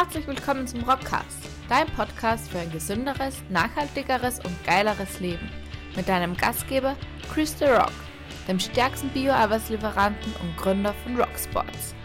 Herzlich willkommen zum Rockcast, dein Podcast für ein gesünderes, nachhaltigeres und geileres Leben. Mit deinem Gastgeber Chris The Rock, dem stärksten Bio-Arbeitslieferanten und Gründer von Rocksports.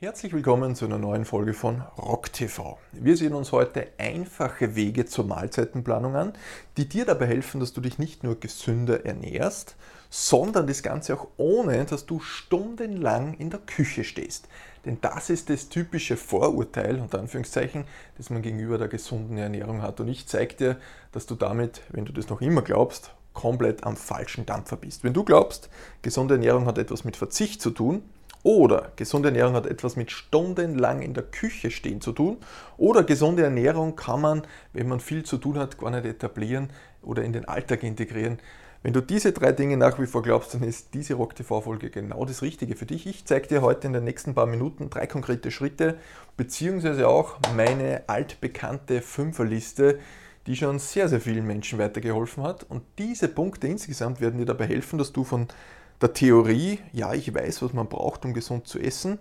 Herzlich willkommen zu einer neuen Folge von Rock TV. Wir sehen uns heute einfache Wege zur Mahlzeitenplanung an, die dir dabei helfen, dass du dich nicht nur gesünder ernährst, sondern das Ganze auch ohne, dass du stundenlang in der Küche stehst. Denn das ist das typische Vorurteil, unter Anführungszeichen, das man gegenüber der gesunden Ernährung hat. Und ich zeige dir, dass du damit, wenn du das noch immer glaubst, komplett am falschen Dampfer bist. Wenn du glaubst, gesunde Ernährung hat etwas mit Verzicht zu tun, oder gesunde Ernährung hat etwas mit stundenlang in der Küche stehen zu tun. Oder gesunde Ernährung kann man, wenn man viel zu tun hat, gar nicht etablieren oder in den Alltag integrieren. Wenn du diese drei Dinge nach wie vor glaubst, dann ist diese Rock TV-Folge genau das Richtige für dich. Ich zeige dir heute in den nächsten paar Minuten drei konkrete Schritte, beziehungsweise auch meine altbekannte Fünferliste, die schon sehr, sehr vielen Menschen weitergeholfen hat. Und diese Punkte insgesamt werden dir dabei helfen, dass du von der Theorie, ja, ich weiß, was man braucht, um gesund zu essen,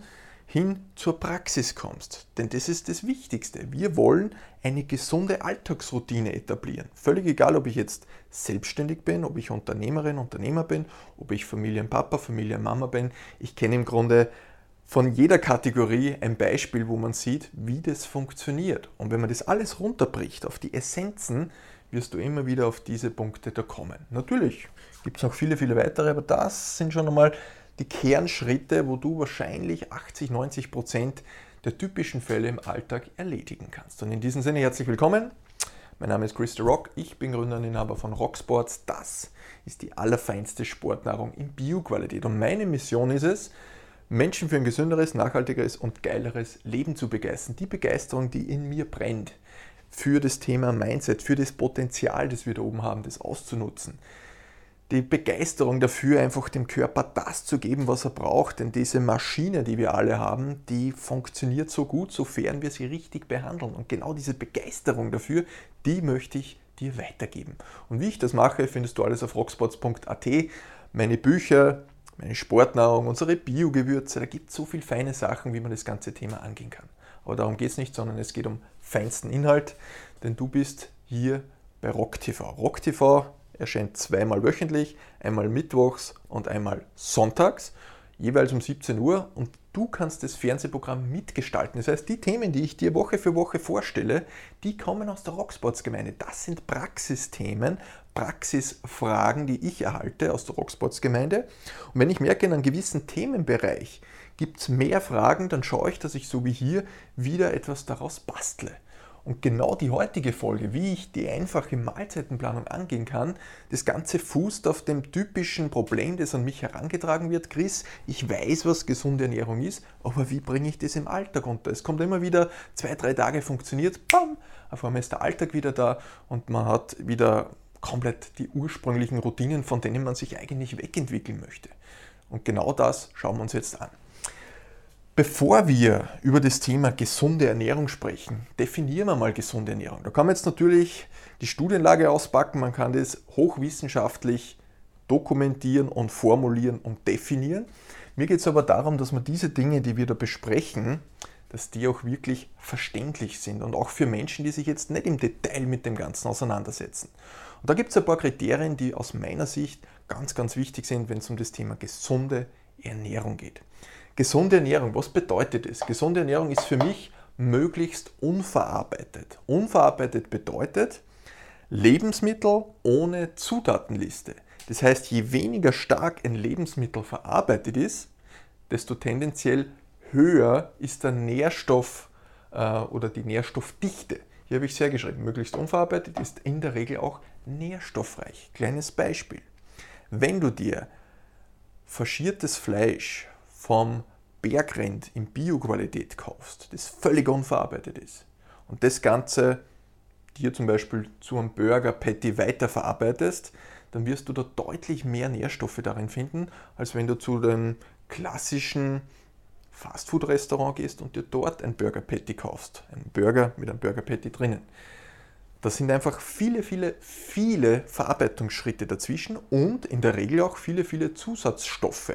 hin zur Praxis kommst. Denn das ist das Wichtigste. Wir wollen eine gesunde Alltagsroutine etablieren. Völlig egal, ob ich jetzt selbstständig bin, ob ich Unternehmerin, Unternehmer bin, ob ich Familienpapa, Familienmama bin. Ich kenne im Grunde von jeder Kategorie ein Beispiel, wo man sieht, wie das funktioniert. Und wenn man das alles runterbricht auf die Essenzen, wirst du immer wieder auf diese Punkte da kommen. Natürlich gibt es noch viele, viele weitere, aber das sind schon einmal die Kernschritte, wo du wahrscheinlich 80, 90 Prozent der typischen Fälle im Alltag erledigen kannst. Und in diesem Sinne herzlich willkommen. Mein Name ist Chris The Rock, ich bin Gründer und Inhaber von Rocksports. Das ist die allerfeinste Sportnahrung in Bioqualität. Und meine Mission ist es, Menschen für ein gesünderes, nachhaltigeres und geileres Leben zu begeistern. Die Begeisterung, die in mir brennt für das Thema Mindset, für das Potenzial, das wir da oben haben, das auszunutzen die Begeisterung dafür, einfach dem Körper das zu geben, was er braucht. Denn diese Maschine, die wir alle haben, die funktioniert so gut, sofern wir sie richtig behandeln. Und genau diese Begeisterung dafür, die möchte ich dir weitergeben. Und wie ich das mache, findest du alles auf rockspots.at. Meine Bücher, meine Sportnahrung, unsere Biogewürze, da gibt es so viele feine Sachen, wie man das ganze Thema angehen kann. Aber darum geht es nicht, sondern es geht um feinsten Inhalt, denn du bist hier bei RockTV. RockTV erscheint zweimal wöchentlich, einmal mittwochs und einmal sonntags, jeweils um 17 Uhr und du kannst das Fernsehprogramm mitgestalten. Das heißt, die Themen, die ich dir Woche für Woche vorstelle, die kommen aus der Rocksports-Gemeinde. Das sind Praxisthemen, Praxisfragen, die ich erhalte aus der Rocksports-Gemeinde. Und wenn ich merke, in einem gewissen Themenbereich gibt es mehr Fragen, dann schaue ich, dass ich so wie hier wieder etwas daraus bastle. Und genau die heutige Folge, wie ich die einfache Mahlzeitenplanung angehen kann, das Ganze fußt auf dem typischen Problem, das an mich herangetragen wird. Chris, ich weiß, was gesunde Ernährung ist, aber wie bringe ich das im Alltag unter? Es kommt immer wieder, zwei, drei Tage funktioniert, bam, auf einmal ist der Alltag wieder da und man hat wieder komplett die ursprünglichen Routinen, von denen man sich eigentlich wegentwickeln möchte. Und genau das schauen wir uns jetzt an. Bevor wir über das Thema gesunde Ernährung sprechen, definieren wir mal gesunde Ernährung. Da kann man jetzt natürlich die Studienlage auspacken, man kann das hochwissenschaftlich dokumentieren und formulieren und definieren. Mir geht es aber darum, dass man diese Dinge, die wir da besprechen, dass die auch wirklich verständlich sind und auch für Menschen, die sich jetzt nicht im Detail mit dem Ganzen auseinandersetzen. Und da gibt es ein paar Kriterien, die aus meiner Sicht ganz, ganz wichtig sind, wenn es um das Thema gesunde Ernährung geht. Gesunde Ernährung, was bedeutet es? Gesunde Ernährung ist für mich möglichst unverarbeitet. Unverarbeitet bedeutet Lebensmittel ohne Zutatenliste. Das heißt, je weniger stark ein Lebensmittel verarbeitet ist, desto tendenziell höher ist der Nährstoff äh, oder die Nährstoffdichte. Hier habe ich sehr geschrieben, möglichst unverarbeitet ist in der Regel auch nährstoffreich. Kleines Beispiel. Wenn du dir faschiertes Fleisch vom Bergrind in Bioqualität kaufst, das völlig unverarbeitet ist und das Ganze dir zum Beispiel zu einem Burger Patty weiterverarbeitest, dann wirst du da deutlich mehr Nährstoffe darin finden, als wenn du zu dem klassischen Fastfood-Restaurant gehst und dir dort ein Burger Patty kaufst. Ein Burger mit einem Burger Patty drinnen. Da sind einfach viele, viele, viele Verarbeitungsschritte dazwischen und in der Regel auch viele, viele Zusatzstoffe.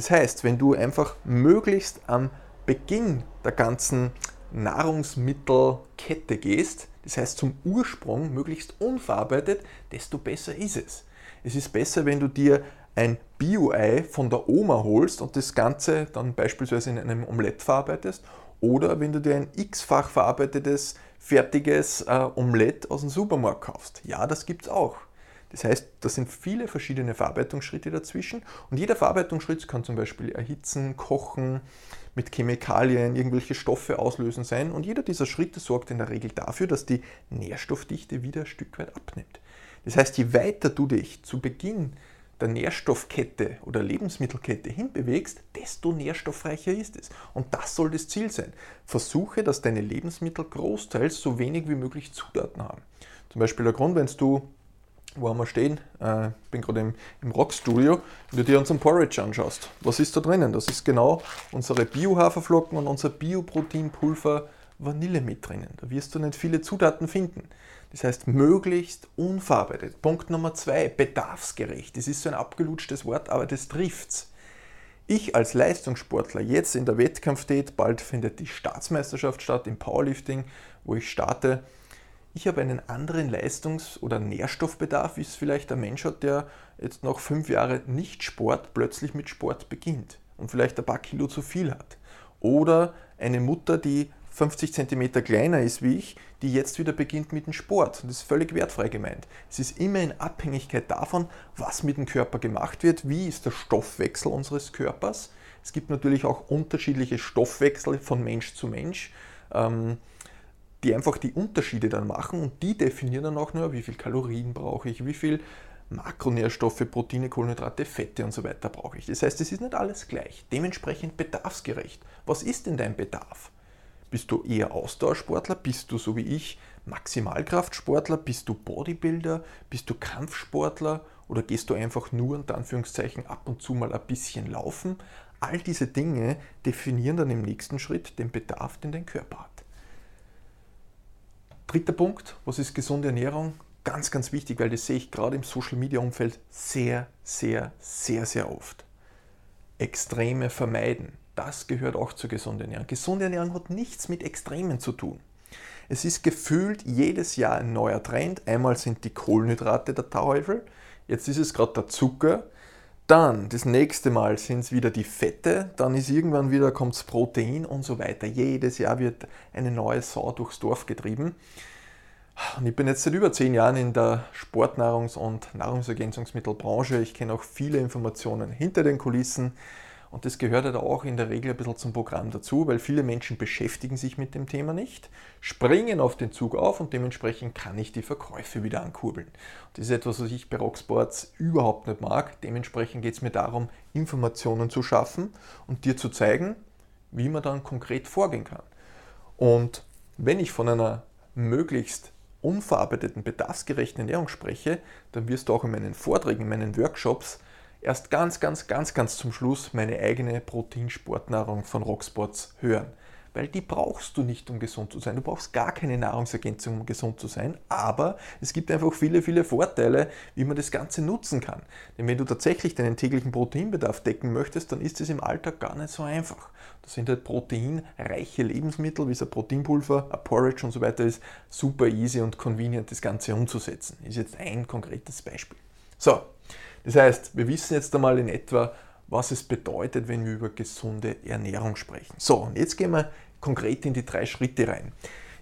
Das heißt, wenn du einfach möglichst am Beginn der ganzen Nahrungsmittelkette gehst, das heißt zum Ursprung möglichst unverarbeitet, desto besser ist es. Es ist besser, wenn du dir ein Bio-Ei von der Oma holst und das Ganze dann beispielsweise in einem Omelett verarbeitest oder wenn du dir ein x-fach verarbeitetes, fertiges äh, Omelett aus dem Supermarkt kaufst. Ja, das gibt es auch. Das heißt, da sind viele verschiedene Verarbeitungsschritte dazwischen und jeder Verarbeitungsschritt kann zum Beispiel erhitzen, kochen, mit Chemikalien irgendwelche Stoffe auslösen sein und jeder dieser Schritte sorgt in der Regel dafür, dass die Nährstoffdichte wieder ein Stück weit abnimmt. Das heißt, je weiter du dich zu Beginn der Nährstoffkette oder Lebensmittelkette hinbewegst, desto nährstoffreicher ist es. Und das soll das Ziel sein. Versuche, dass deine Lebensmittel großteils so wenig wie möglich Zutaten haben. Zum Beispiel der Grund, wenn du wo haben wir stehen? Ich äh, bin gerade im, im Rockstudio. Wenn du dir unseren Porridge anschaust, was ist da drinnen? Das ist genau unsere Bio-Haferflocken und unser Bio-Proteinpulver Vanille mit drinnen. Da wirst du nicht viele Zutaten finden. Das heißt, möglichst unverarbeitet. Punkt Nummer zwei, bedarfsgerecht. Das ist so ein abgelutschtes Wort, aber das trifft's. Ich als Leistungssportler, jetzt in der Wettkampftät, bald findet die Staatsmeisterschaft statt im Powerlifting, wo ich starte. Ich habe einen anderen Leistungs- oder Nährstoffbedarf, wie es vielleicht ein Mensch hat, der jetzt noch fünf Jahre nicht Sport plötzlich mit Sport beginnt und vielleicht ein paar Kilo zu viel hat. Oder eine Mutter, die 50 cm kleiner ist wie ich, die jetzt wieder beginnt mit dem Sport. das ist völlig wertfrei gemeint. Es ist immer in Abhängigkeit davon, was mit dem Körper gemacht wird, wie ist der Stoffwechsel unseres Körpers. Es gibt natürlich auch unterschiedliche Stoffwechsel von Mensch zu Mensch, ähm, die einfach die Unterschiede dann machen und die definieren dann auch nur, wie viel Kalorien brauche ich, wie viel Makronährstoffe, Proteine, Kohlenhydrate, Fette und so weiter brauche ich. Das heißt, es ist nicht alles gleich. Dementsprechend bedarfsgerecht. Was ist denn dein Bedarf? Bist du eher Ausdauersportler? Bist du so wie ich Maximalkraftsportler? Bist du Bodybuilder? Bist du Kampfsportler? Oder gehst du einfach nur unter Anführungszeichen ab und zu mal ein bisschen laufen? All diese Dinge definieren dann im nächsten Schritt den Bedarf, den dein Körper hat. Dritter Punkt, was ist gesunde Ernährung? Ganz, ganz wichtig, weil das sehe ich gerade im Social-Media-Umfeld sehr, sehr, sehr, sehr oft. Extreme vermeiden das gehört auch zur gesunden Ernährung. Gesunde Ernährung hat nichts mit Extremen zu tun. Es ist gefühlt jedes Jahr ein neuer Trend. Einmal sind die Kohlenhydrate der Teufel, jetzt ist es gerade der Zucker. Dann das nächste Mal sind es wieder die Fette, dann ist irgendwann wieder kommt das Protein und so weiter. Jedes Jahr wird eine neue Sau durchs Dorf getrieben. Und ich bin jetzt seit über zehn Jahren in der Sportnahrungs- und Nahrungsergänzungsmittelbranche. Ich kenne auch viele Informationen hinter den Kulissen. Und das gehört halt auch in der Regel ein bisschen zum Programm dazu, weil viele Menschen beschäftigen sich mit dem Thema nicht, springen auf den Zug auf und dementsprechend kann ich die Verkäufe wieder ankurbeln. Das ist etwas, was ich bei Rocksports überhaupt nicht mag. Dementsprechend geht es mir darum, Informationen zu schaffen und dir zu zeigen, wie man dann konkret vorgehen kann. Und wenn ich von einer möglichst unverarbeiteten, bedarfsgerechten Ernährung spreche, dann wirst du auch in meinen Vorträgen, in meinen Workshops erst ganz, ganz, ganz, ganz zum Schluss meine eigene Proteinsportnahrung von Rocksports hören. Weil die brauchst du nicht, um gesund zu sein. Du brauchst gar keine Nahrungsergänzung, um gesund zu sein. Aber es gibt einfach viele, viele Vorteile, wie man das Ganze nutzen kann. Denn wenn du tatsächlich deinen täglichen Proteinbedarf decken möchtest, dann ist es im Alltag gar nicht so einfach. Das sind halt proteinreiche Lebensmittel, wie es ein Proteinpulver, ein Porridge und so weiter ist. Super easy und convenient, das Ganze umzusetzen. Ist jetzt ein konkretes Beispiel. So, das heißt, wir wissen jetzt einmal in etwa, was es bedeutet, wenn wir über gesunde Ernährung sprechen. So, und jetzt gehen wir konkret in die drei Schritte rein.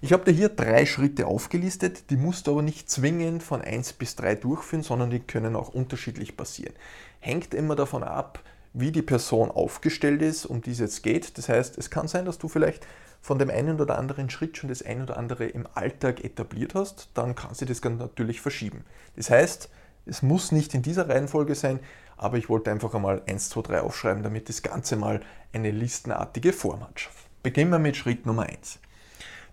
Ich habe dir hier drei Schritte aufgelistet, die musst du aber nicht zwingend von 1 bis 3 durchführen, sondern die können auch unterschiedlich passieren. Hängt immer davon ab, wie die Person aufgestellt ist, um die es jetzt geht. Das heißt, es kann sein, dass du vielleicht von dem einen oder anderen Schritt schon das ein oder andere im Alltag etabliert hast, dann kann sich das natürlich verschieben. Das heißt, es muss nicht in dieser Reihenfolge sein, aber ich wollte einfach einmal 1, 2, 3 aufschreiben, damit das Ganze mal eine listenartige Form hat. Beginnen wir mit Schritt Nummer 1.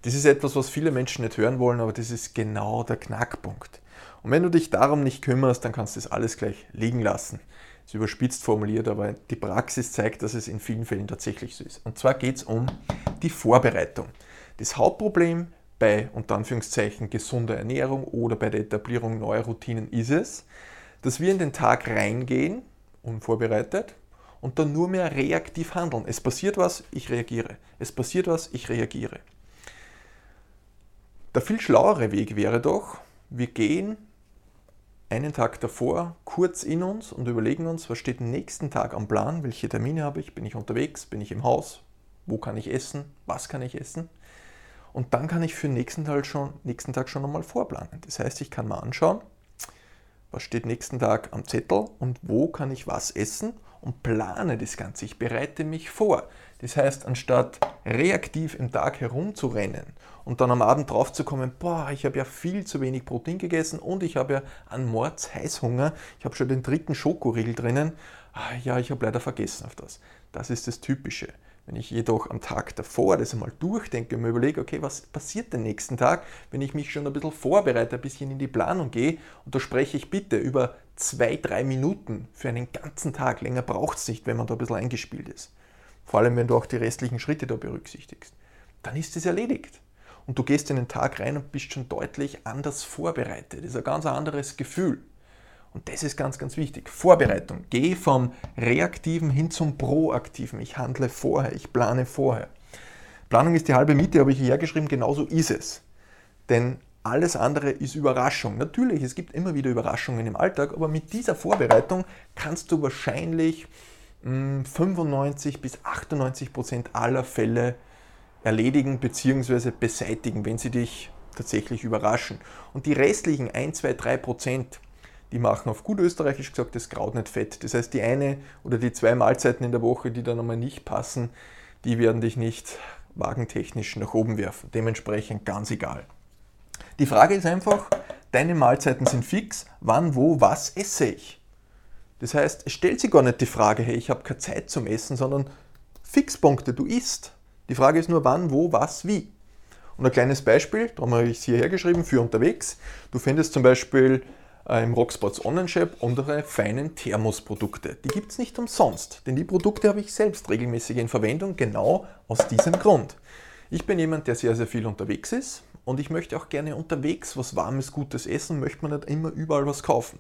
Das ist etwas, was viele Menschen nicht hören wollen, aber das ist genau der Knackpunkt. Und wenn du dich darum nicht kümmerst, dann kannst du das alles gleich liegen lassen. Das ist überspitzt formuliert, aber die Praxis zeigt, dass es in vielen Fällen tatsächlich so ist. Und zwar geht es um die Vorbereitung. Das Hauptproblem bei unter Anführungszeichen gesunder Ernährung oder bei der Etablierung neuer Routinen ist es, dass wir in den Tag reingehen, unvorbereitet, und dann nur mehr reaktiv handeln. Es passiert was, ich reagiere. Es passiert was, ich reagiere. Der viel schlauere Weg wäre doch, wir gehen einen Tag davor kurz in uns und überlegen uns, was steht nächsten Tag am Plan, welche Termine habe ich, bin ich unterwegs, bin ich im Haus, wo kann ich essen, was kann ich essen. Und dann kann ich für den nächsten Tag schon, nächsten Tag schon einmal vorplanen. Das heißt, ich kann mal anschauen, was steht nächsten Tag am Zettel und wo kann ich was essen und plane das Ganze. Ich bereite mich vor. Das heißt, anstatt reaktiv im Tag herumzurennen und dann am Abend drauf zu kommen, boah, ich habe ja viel zu wenig Protein gegessen und ich habe ja einen Mords Heißhunger, ich habe schon den dritten Schokoriegel drinnen, ah, ja, ich habe leider vergessen auf das. Das ist das Typische. Wenn ich jedoch am Tag davor das einmal durchdenke und mir überlege, okay, was passiert den nächsten Tag, wenn ich mich schon ein bisschen vorbereite, ein bisschen in die Planung gehe und da spreche ich bitte über zwei, drei Minuten für einen ganzen Tag. Länger braucht es nicht, wenn man da ein bisschen eingespielt ist. Vor allem, wenn du auch die restlichen Schritte da berücksichtigst. Dann ist es erledigt. Und du gehst in den Tag rein und bist schon deutlich anders vorbereitet. Das ist ein ganz anderes Gefühl. Und das ist ganz, ganz wichtig. Vorbereitung. Geh vom Reaktiven hin zum Proaktiven. Ich handle vorher, ich plane vorher. Planung ist die halbe Miete, habe ich hier geschrieben, genauso ist es. Denn alles andere ist Überraschung. Natürlich, es gibt immer wieder Überraschungen im Alltag, aber mit dieser Vorbereitung kannst du wahrscheinlich 95 hm, bis 98 Prozent aller Fälle erledigen bzw. beseitigen, wenn sie dich tatsächlich überraschen. Und die restlichen 1, 2, 3 Prozent, die machen auf gut österreichisch gesagt das Kraut nicht fett. Das heißt, die eine oder die zwei Mahlzeiten in der Woche, die dann einmal nicht passen, die werden dich nicht wagentechnisch nach oben werfen. Dementsprechend ganz egal. Die Frage ist einfach, deine Mahlzeiten sind fix, wann, wo, was esse ich? Das heißt, es stellt sich gar nicht die Frage, hey, ich habe keine Zeit zum Essen, sondern Fixpunkte, du isst. Die Frage ist nur wann, wo, was, wie. Und ein kleines Beispiel, darum habe ich es hierher geschrieben, für unterwegs. Du findest zum Beispiel im Rocksports Online-Shop unsere feinen Thermosprodukte. Die gibt es nicht umsonst, denn die Produkte habe ich selbst regelmäßig in Verwendung, genau aus diesem Grund. Ich bin jemand, der sehr, sehr viel unterwegs ist und ich möchte auch gerne unterwegs was Warmes, Gutes essen, möchte man nicht immer überall was kaufen.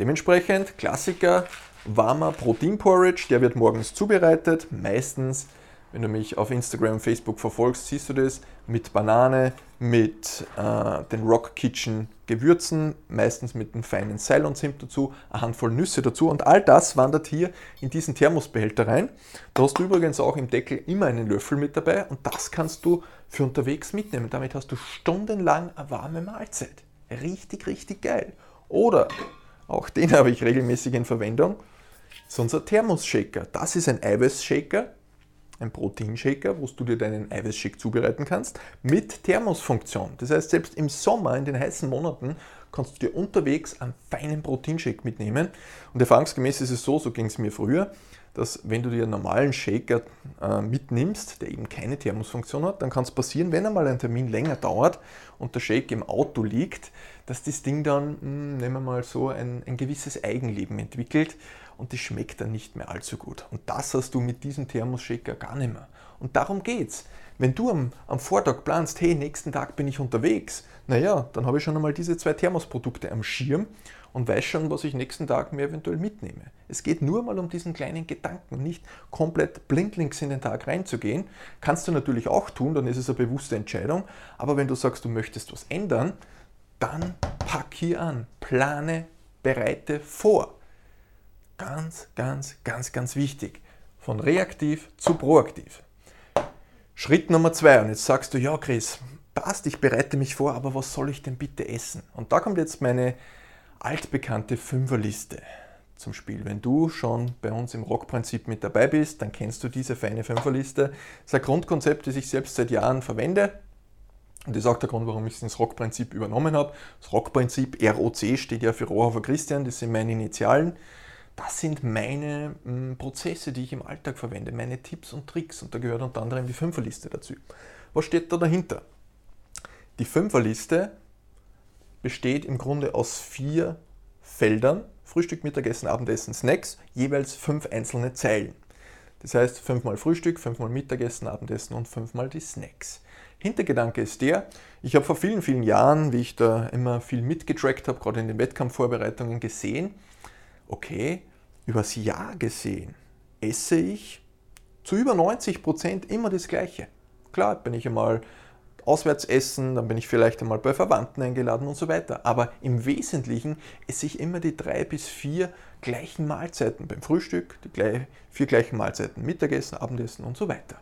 Dementsprechend Klassiker, warmer Proteinporridge, der wird morgens zubereitet, meistens wenn du mich auf Instagram Facebook verfolgst, siehst du das mit Banane, mit äh, den Rock Kitchen Gewürzen, meistens mit einem feinen Ceylon Zimt dazu, eine Handvoll Nüsse dazu und all das wandert hier in diesen Thermosbehälter rein. Da hast du übrigens auch im Deckel immer einen Löffel mit dabei und das kannst du für unterwegs mitnehmen. Damit hast du stundenlang eine warme Mahlzeit. Richtig, richtig geil. Oder, auch den habe ich regelmäßig in Verwendung, ist unser Thermos-Shaker. Das ist ein Eiweiß-Shaker, ein Proteinshaker, wo du dir deinen Eiweißshake zubereiten kannst, mit Thermosfunktion. Das heißt, selbst im Sommer, in den heißen Monaten, kannst du dir unterwegs einen feinen Proteinshake mitnehmen. Und erfahrungsgemäß ist es so, so ging es mir früher, dass wenn du dir einen normalen Shaker äh, mitnimmst, der eben keine Thermosfunktion hat, dann kann es passieren, wenn einmal ein Termin länger dauert und der Shake im Auto liegt, dass das Ding dann, mh, hm, nehmen wir mal so, ein, ein gewisses Eigenleben entwickelt und das schmeckt dann nicht mehr allzu gut. Und das hast du mit diesem Thermoshaker gar nicht mehr. Und darum geht's. Wenn du am, am Vortag planst, hey, nächsten Tag bin ich unterwegs, naja, dann habe ich schon einmal diese zwei Thermosprodukte am Schirm und weiß schon, was ich nächsten Tag mir eventuell mitnehme. Es geht nur mal um diesen kleinen Gedanken, nicht komplett blindlings in den Tag reinzugehen. Kannst du natürlich auch tun, dann ist es eine bewusste Entscheidung. Aber wenn du sagst, du möchtest was ändern, dann pack hier an, plane, bereite vor. Ganz, ganz, ganz, ganz wichtig. Von reaktiv zu proaktiv. Schritt Nummer zwei. Und jetzt sagst du, ja, Chris, passt, ich bereite mich vor, aber was soll ich denn bitte essen? Und da kommt jetzt meine altbekannte Fünferliste zum Spiel. Wenn du schon bei uns im Rockprinzip mit dabei bist, dann kennst du diese feine Fünferliste. Das ist ein Grundkonzept, das ich selbst seit Jahren verwende. Und das ist auch der Grund, warum ich das Rockprinzip übernommen habe. Das Rockprinzip, ROC, steht ja für Rohrhofer Christian, das sind meine Initialen das sind meine m, hm, Prozesse, die ich im Alltag verwende, meine Tipps und Tricks. Und da gehört unter anderem die Fünferliste dazu. Was steht da dahinter? Die Fünferliste besteht im Grunde aus vier Feldern. Frühstück, Mittagessen, Abendessen, Snacks, jeweils fünf einzelne Zeilen. Das heißt fünfmal Frühstück, fünfmal Mittagessen, Abendessen und fünfmal die Snacks. Hintergedanke ist der, ich habe vor vielen, vielen Jahren, wie ich da immer viel mitgetrackt habe, gerade in den Wettkampfvorbereitungen gesehen, okay, übers Jahr gesehen esse ich zu über 90 Prozent immer das Gleiche. Klar, bin ich einmal auswärts essen, dann bin ich vielleicht einmal bei Verwandten eingeladen und so weiter. Aber im Wesentlichen esse ich immer die drei bis vier gleichen Mahlzeiten beim Frühstück, die vier gleichen Mahlzeiten Mittagessen, Abendessen und so weiter.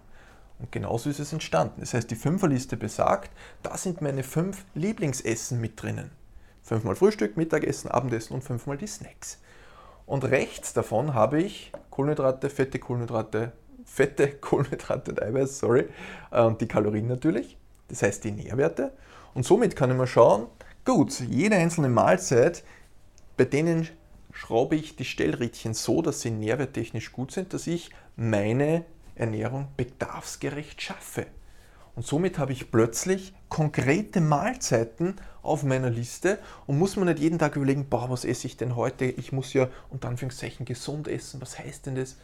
Und genauso ist es entstanden. Das heißt, die Fünferliste besagt, da sind meine fünf Lieblingsessen mit drinnen. Fünfmal Frühstück, Mittagessen, Abendessen und fünfmal die Snacks. Und rechts davon habe ich Kohlenhydrate, fette Kohlenhydrate, fette Kohlenhydrate und Eiweiß, sorry, und die Kalorien natürlich das heißt die Nährwerte. Und somit kann ich mal schauen, gut, jede einzelne Mahlzeit, bei denen schraube ich die Stellrädchen so, dass sie nährwerttechnisch gut sind, dass ich meine Ernährung bedarfsgerecht schaffe. Und somit habe ich plötzlich konkrete Mahlzeiten auf meiner Liste und muss mir nicht jeden Tag überlegen, boah, was esse ich denn heute? Ich muss ja unter Anführungszeichen gesund essen. Was heißt denn das?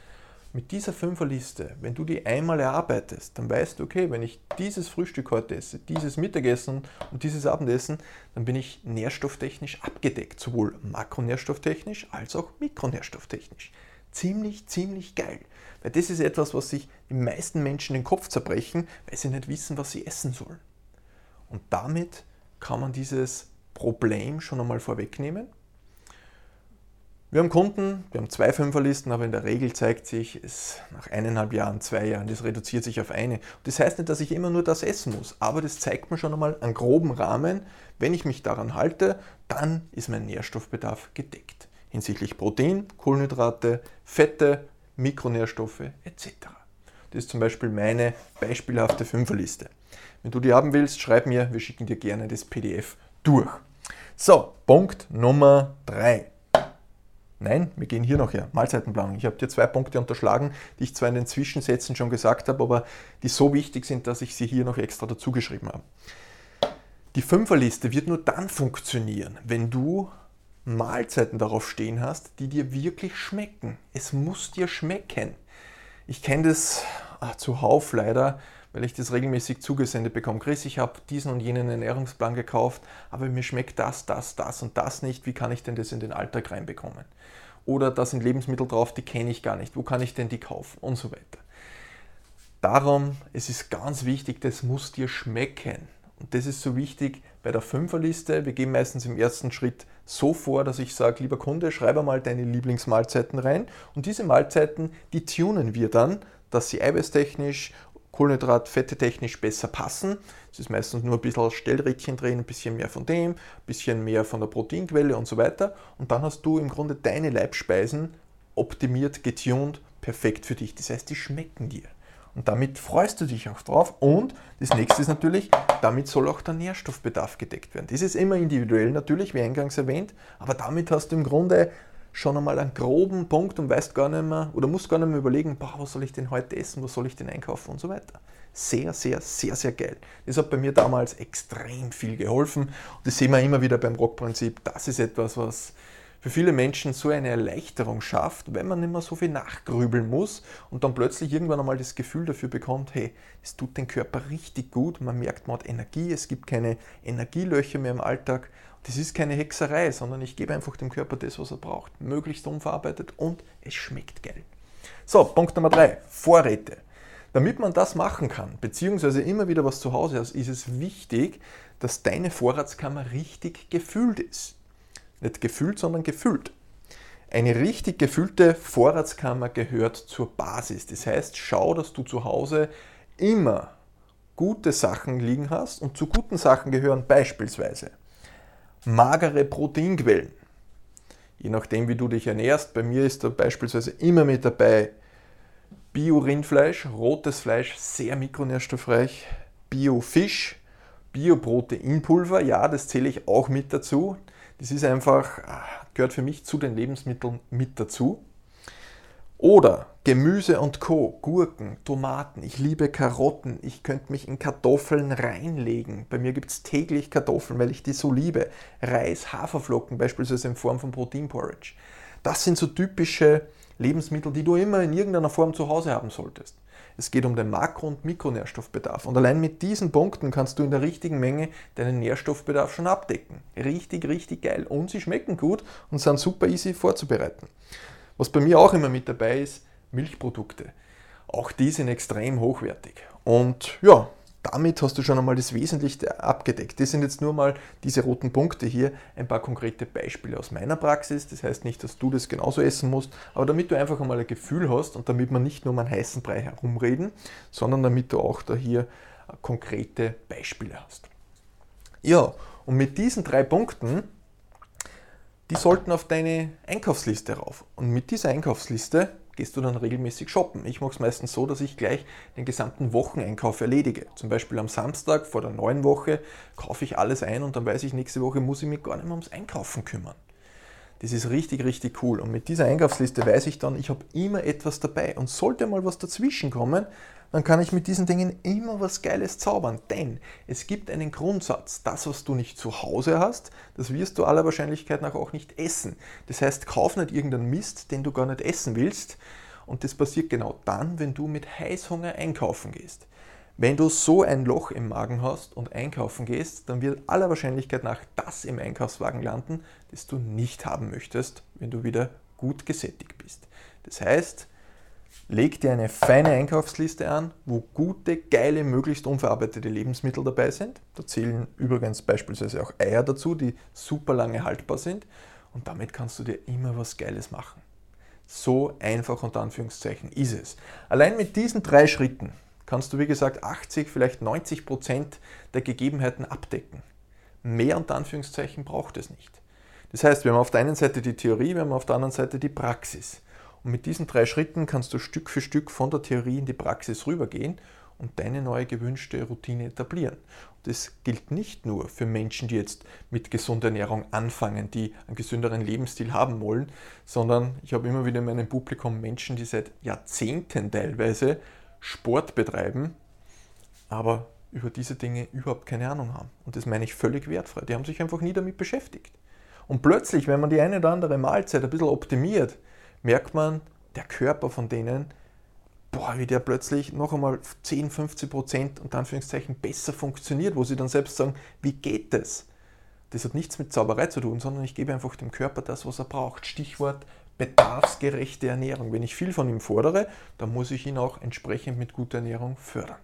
Mit dieser Fünferliste, wenn du die einmal erarbeitest, dann weißt du, okay, wenn ich dieses Frühstück heute esse, dieses Mittagessen und dieses Abendessen, dann bin ich nährstofftechnisch abgedeckt, sowohl makronährstofftechnisch als auch mikronährstofftechnisch. Ziemlich, ziemlich geil. Weil das ist etwas, was sich die meisten Menschen den Kopf zerbrechen, weil sie nicht wissen, was sie essen sollen. Und damit kann man dieses Problem schon einmal vorwegnehmen wir haben Kunden, wir haben zwei Fünferlisten, aber in der Regel zeigt sich es nach eineinhalb Jahren, zwei Jahren, das reduziert sich auf eine. Das heißt nicht, dass ich immer nur das essen muss, aber das zeigt mir schon einmal einen groben Rahmen. Wenn ich mich daran halte, dann ist mein Nährstoffbedarf gedeckt. Hinsichtlich Protein, Kohlenhydrate, Fette, Mikronährstoffe etc. Das ist zum Beispiel meine beispielhafte Fünferliste. Wenn du die haben willst, schreib mir, wir schicken dir gerne das PDF durch. So, Punkt Nummer drei. Nein, wir gehen hier noch her. Mahlzeitenplanung. Ich habe dir zwei Punkte unterschlagen, die ich zwar in den Zwischensätzen schon gesagt habe, aber die so wichtig sind, dass ich sie hier noch extra dazu geschrieben habe. Die Fünferliste wird nur dann funktionieren, wenn du Mahlzeiten darauf stehen hast, die dir wirklich schmecken. Es muss dir schmecken. Ich kenne das ach, zuhauf leider, weil ich das regelmäßig zugesendet bekomme. Chris, ich habe diesen und jenen Ernährungsplan gekauft, aber mir schmeckt das, das, das und das nicht. Wie kann ich denn das in den Alltag reinbekommen? Oder da sind Lebensmittel drauf, die kenne ich gar nicht. Wo kann ich denn die kaufen? Und so weiter. Darum, es ist ganz wichtig, das muss dir schmecken. Und das ist so wichtig bei der Fünferliste. Wir gehen meistens im ersten Schritt so vor, dass ich sage, lieber Kunde, schreibe mal deine Lieblingsmahlzeiten rein. Und diese Mahlzeiten, die tunen wir dann, dass sie eiweißtechnisch Kohlenhydrat, Fette technisch besser passen. Es ist meistens nur ein bisschen Stellrädchen drehen, ein bisschen mehr von dem, ein bisschen mehr von der Proteinquelle und so weiter. Und dann hast du im Grunde deine Leibspeisen optimiert, getuned, perfekt für dich. Das heißt, die schmecken dir. Und damit freust du dich auch drauf. Und das nächste ist natürlich, damit soll auch der Nährstoffbedarf gedeckt werden. Das ist immer individuell natürlich, wie eingangs erwähnt, aber damit hast du im Grunde schon einmal einen groben Punkt und weißt gar nicht mehr oder musst gar nicht mehr überlegen, boah, was soll ich denn heute essen, was soll ich denn einkaufen und so weiter. Sehr, sehr, sehr, sehr geil. Das hat bei mir damals extrem viel geholfen. Und das sehen wir immer wieder beim Rockprinzip. Das ist etwas, was für viele Menschen so eine Erleichterung schafft, wenn man nicht mehr so viel nachgrübeln muss und dann plötzlich irgendwann einmal das Gefühl dafür bekommt, hey, es tut den Körper richtig gut, man merkt, man hat Energie, es gibt keine Energielöcher mehr im Alltag das ist keine Hexerei, sondern ich gebe einfach dem Körper das, was er braucht. Möglichst unverarbeitet und es schmeckt geil. So, Punkt Nummer drei: Vorräte. Damit man das machen kann, beziehungsweise immer wieder was zu Hause hast, ist es wichtig, dass deine Vorratskammer richtig gefüllt ist. Nicht gefüllt, sondern gefüllt. Eine richtig gefüllte Vorratskammer gehört zur Basis. Das heißt, schau, dass du zu Hause immer gute Sachen liegen hast und zu guten Sachen gehören beispielsweise magere Proteinquellen. Je nachdem, wie du dich ernährst, bei mir ist da beispielsweise immer mit dabei Bio-Rindfleisch, rotes Fleisch, sehr mikronährstoffreich, Bio-Fisch, Bio-Proteinpulver, ja, das zähle ich auch mit dazu. Das ist einfach, ah, gehört für mich zu den Lebensmitteln mit dazu. Oder Gemüse und Co., Gurken, Tomaten, ich liebe Karotten, ich könnte mich in Kartoffeln reinlegen. Bei mir gibt es täglich Kartoffeln, weil ich die so liebe. Reis, Haferflocken beispielsweise in Form von Proteinporridge. Das sind so typische Lebensmittel, die du immer in irgendeiner Form zu Hause haben solltest. Es geht um den Makro- und Mikronährstoffbedarf. Und allein mit diesen Punkten kannst du in der richtigen Menge deinen Nährstoffbedarf schon abdecken. Richtig, richtig geil. Und sie schmecken gut und sind super easy vorzubereiten. Was bei mir auch immer mit dabei ist, Milchprodukte. Auch die sind extrem hochwertig. Und ja, damit hast du schon einmal das Wesentliche abgedeckt. Das sind jetzt nur mal diese roten Punkte hier, ein paar konkrete Beispiele aus meiner Praxis. Das heißt nicht, dass du das genauso essen musst, aber damit du einfach einmal ein Gefühl hast und damit wir nicht nur um einen heißen Brei herumreden, sondern damit du auch da hier konkrete Beispiele hast. Ja, und mit diesen drei Punkten, die sollten auf deine Einkaufsliste rauf. Und mit dieser Einkaufsliste gehst du dann regelmäßig shoppen. Ich mache es meistens so, dass ich gleich den gesamten Wocheneinkauf erledige. Zum Beispiel am Samstag vor der neuen Woche kaufe ich alles ein und dann weiß ich, nächste Woche muss ich mich gar nicht mehr ums Einkaufen kümmern. Das ist richtig, richtig cool. Und mit dieser Einkaufsliste weiß ich dann, ich habe immer etwas dabei. Und sollte mal was dazwischen kommen, dann kann ich mit diesen Dingen immer was Geiles zaubern. Denn es gibt einen Grundsatz. Das, was du nicht zu Hause hast, das wirst du aller Wahrscheinlichkeit nach auch nicht essen. Das heißt, kauf nicht irgendeinen Mist, den du gar nicht essen willst. Und das passiert genau dann, wenn du mit Heißhunger einkaufen gehst. Wenn du so ein Loch im Magen hast und einkaufen gehst, dann wird aller Wahrscheinlichkeit nach das im Einkaufswagen landen, das du nicht haben möchtest, wenn du wieder gut gesättigt bist. Das heißt, Leg dir eine feine Einkaufsliste an, wo gute, geile, möglichst unverarbeitete Lebensmittel dabei sind. Da zählen übrigens beispielsweise auch Eier dazu, die super lange haltbar sind. Und damit kannst du dir immer was Geiles machen. So einfach unter Anführungszeichen ist es. Allein mit diesen drei Schritten kannst du, wie gesagt, 80, vielleicht 90 Prozent der Gegebenheiten abdecken. Mehr unter Anführungszeichen braucht es nicht. Das heißt, wir haben auf der einen Seite die Theorie, wir haben auf der anderen Seite die Praxis. Und mit diesen drei Schritten kannst du Stück für Stück von der Theorie in die Praxis rübergehen und deine neue gewünschte Routine etablieren. Und das gilt nicht nur für Menschen, die jetzt mit gesunder Ernährung anfangen, die einen gesünderen Lebensstil haben wollen, sondern ich habe immer wieder in meinem Publikum Menschen, die seit Jahrzehnten teilweise Sport betreiben, aber über diese Dinge überhaupt keine Ahnung haben. Und das meine ich völlig wertfrei. Die haben sich einfach nie damit beschäftigt. Und plötzlich, wenn man die eine oder andere Mahlzeit ein bisschen optimiert, merkt man, der Körper von denen, boah, wie der plötzlich noch einmal 10, 15 Prozent unter Anführungszeichen besser funktioniert, wo sie dann selbst sagen, wie geht das? Das hat nichts mit Zauberei zu tun, sondern ich gebe einfach dem Körper das, was er braucht. Stichwort bedarfsgerechte Ernährung. Wenn ich viel von ihm fordere, dann muss ich ihn auch entsprechend mit guter Ernährung fördern.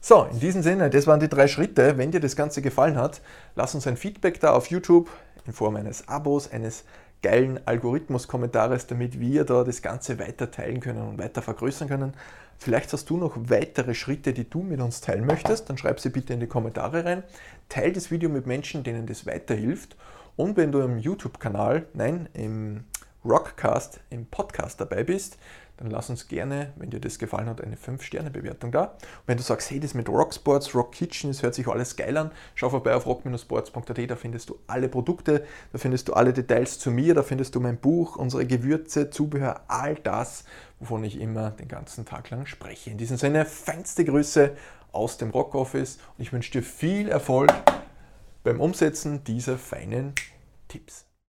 So, in diesem Sinne, das waren die drei Schritte. Wenn dir das Ganze gefallen hat, lass uns ein Feedback da auf YouTube in Form eines Abos, eines geilen Algorithmus-Kommentares, damit wir da das Ganze weiter teilen können und weiter vergrößern können. Vielleicht hast du noch weitere Schritte, die du mit uns teilen möchtest, dann schreib sie bitte in die Kommentare rein. Teil das Video mit Menschen, denen das weiterhilft. Und wenn du im YouTube-Kanal, nein, im Rockcast, im Podcast dabei bist, dann lass uns gerne, wenn dir das gefallen hat, eine 5-Sterne-Bewertung da. Und wenn du sagst, hey, das mit Rocksports, Rock Kitchen, das hört sich alles geil an, schau vorbei auf rock-sports.at, da findest du alle Produkte, da findest du alle Details zu mir, da findest du mein Buch, unsere Gewürze, Zubehör, all das, wovon ich immer den ganzen Tag lang spreche. In diesem Sinne, feinste Grüße aus dem Rock Office und ich wünsche dir viel Erfolg beim Umsetzen dieser feinen Tipps.